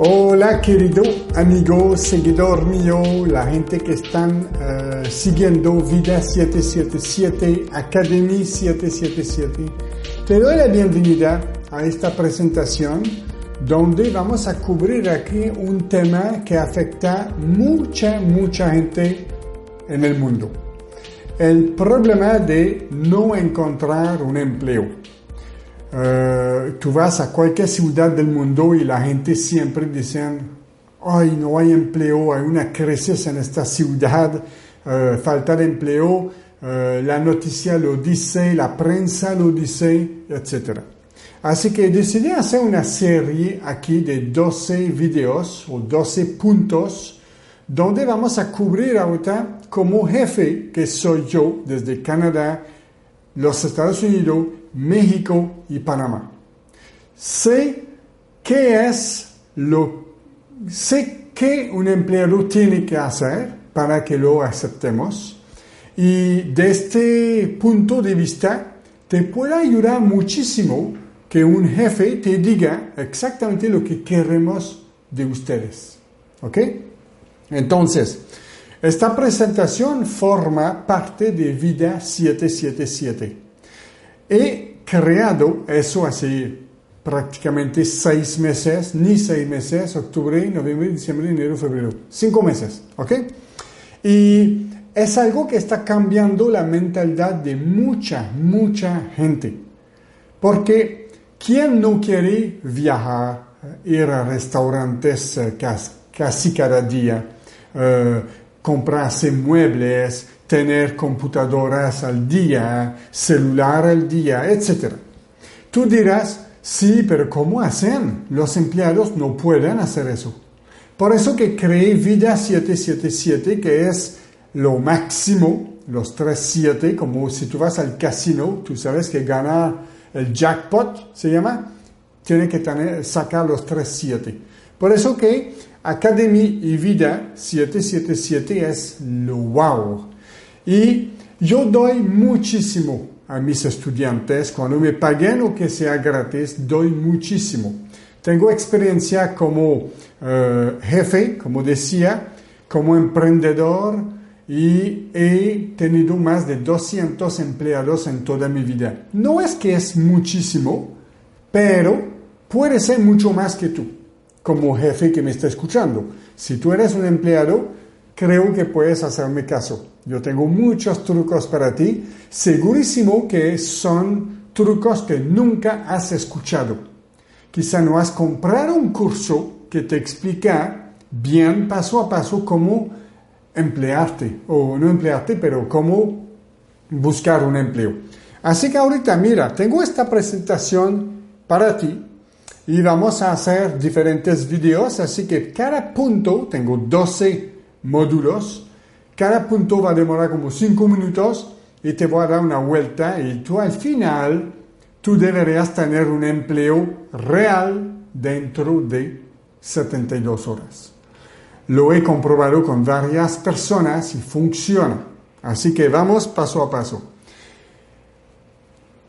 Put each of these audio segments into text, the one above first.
Hola querido amigo, seguidor mío, la gente que están eh, siguiendo Vida 777, Academy 777. Te doy la bienvenida a esta presentación donde vamos a cubrir aquí un tema que afecta mucha, mucha gente en el mundo. El problema de no encontrar un empleo. Eh, tú vas a cualquier ciudad del mundo y la gente siempre dice, ay, no hay empleo, hay una crisis en esta ciudad, eh, falta de empleo, eh, la noticia lo dice, la prensa lo dice, etc. Así que decidí hacer una serie aquí de 12 videos o 12 puntos donde vamos a cubrir ahorita como jefe que soy yo desde Canadá, los Estados Unidos, México y Panamá. Sé qué es lo, sé qué un empleado tiene que hacer para que lo aceptemos y de este punto de vista te puede ayudar muchísimo que un jefe te diga exactamente lo que queremos de ustedes. ¿Ok? Entonces, esta presentación forma parte de Vida 777. He creado eso hace prácticamente seis meses, ni seis meses, octubre, noviembre, diciembre, enero, febrero, cinco meses, ¿ok? Y es algo que está cambiando la mentalidad de mucha, mucha gente. Porque ¿quién no quiere viajar, ir a restaurantes eh, casi cada día, eh, comprarse muebles, tener computadoras al día, celular al día, etc. Tú dirás, sí, pero ¿cómo hacen? Los empleados no pueden hacer eso. Por eso que creé Vida 777, que es lo máximo, los 3-7, como si tú vas al casino, tú sabes que gana el jackpot, se llama, tiene que tener, sacar los 3-7. Por eso que Academy y Vida 777 es lo wow. Y yo doy muchísimo a mis estudiantes, cuando me paguen o que sea gratis, doy muchísimo. Tengo experiencia como eh, jefe, como decía, como emprendedor y he tenido más de 200 empleados en toda mi vida. No es que es muchísimo, pero puede ser mucho más que tú, como jefe que me está escuchando. Si tú eres un empleado, creo que puedes hacerme caso. Yo tengo muchos trucos para ti, segurísimo que son trucos que nunca has escuchado. Quizá no has comprado un curso que te explica bien paso a paso cómo emplearte, o no emplearte, pero cómo buscar un empleo. Así que ahorita, mira, tengo esta presentación para ti y vamos a hacer diferentes videos, así que cada punto, tengo 12 módulos. Cada punto va a demorar como 5 minutos y te voy a dar una vuelta y tú al final, tú deberías tener un empleo real dentro de 72 horas. Lo he comprobado con varias personas y funciona. Así que vamos paso a paso.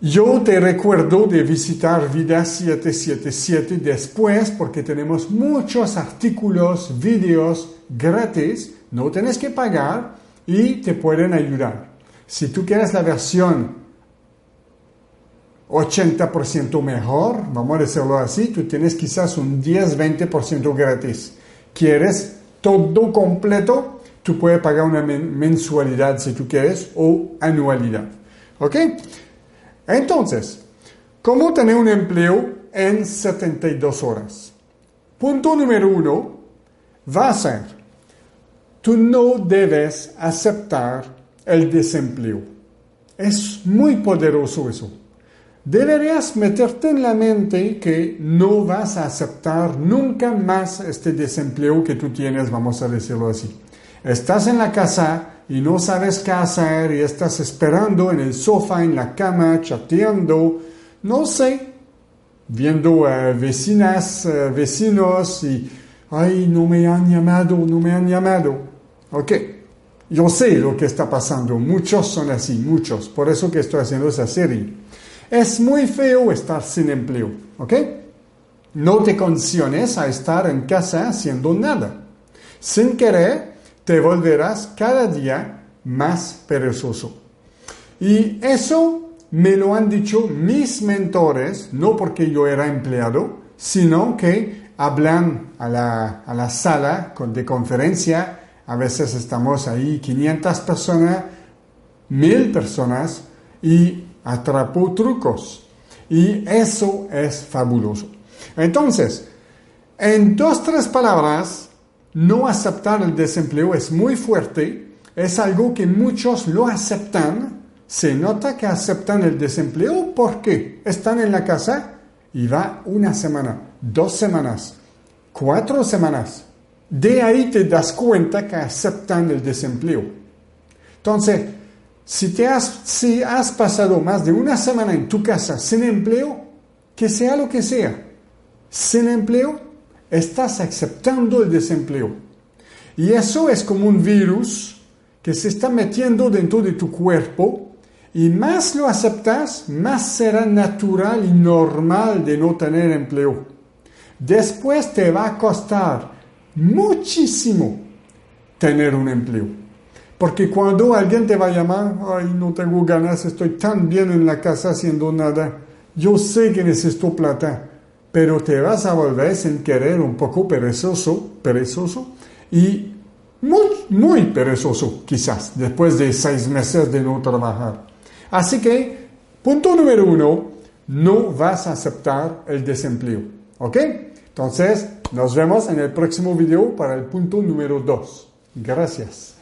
Yo te recuerdo de visitar Vida 777 después porque tenemos muchos artículos, vídeos gratis, no tienes que pagar y te pueden ayudar. Si tú quieres la versión 80% mejor, vamos a decirlo así, tú tienes quizás un 10-20% gratis. ¿Quieres todo completo? Tú puedes pagar una mensualidad si tú quieres o anualidad. ¿Ok? Entonces, ¿cómo tener un empleo en 72 horas? Punto número uno va a ser, tú no debes aceptar el desempleo. Es muy poderoso eso. deberías meterte en la mente que no vas a aceptar nunca más este desempleo que tú tienes, vamos a decirlo así. Estás en la casa y no sabes qué hacer y estás esperando en el sofá, en la cama, chateando, no sé, viendo a vecinas, vecinos y, ay, no me han llamado, no me han llamado. Ok, yo sé lo que está pasando, muchos son así, muchos, por eso que estoy haciendo esa serie. Es muy feo estar sin empleo, ¿ok? No te condiciones a estar en casa haciendo nada. Sin querer, te volverás cada día más perezoso. Y eso me lo han dicho mis mentores, no porque yo era empleado, sino que hablan a la, a la sala de conferencia, a veces estamos ahí 500 personas, 1000 personas, y atrapó trucos. Y eso es fabuloso. Entonces, en dos, tres palabras, no aceptar el desempleo es muy fuerte, es algo que muchos lo aceptan, se nota que aceptan el desempleo porque están en la casa y va una semana, dos semanas, cuatro semanas. De ahí te das cuenta que aceptan el desempleo. Entonces, si, te has, si has pasado más de una semana en tu casa sin empleo, que sea lo que sea, sin empleo, estás aceptando el desempleo. Y eso es como un virus que se está metiendo dentro de tu cuerpo y más lo aceptas, más será natural y normal de no tener empleo. Después te va a costar muchísimo tener un empleo. Porque cuando alguien te va a llamar, ay, no tengo ganas, estoy tan bien en la casa haciendo nada, yo sé que necesito plata, pero te vas a volver sin querer un poco perezoso, perezoso y muy, muy perezoso quizás, después de seis meses de no trabajar. Así que, punto número uno, no vas a aceptar el desempleo. ¿Ok? Entonces, nos vemos en el próximo video para el punto número dos. Gracias.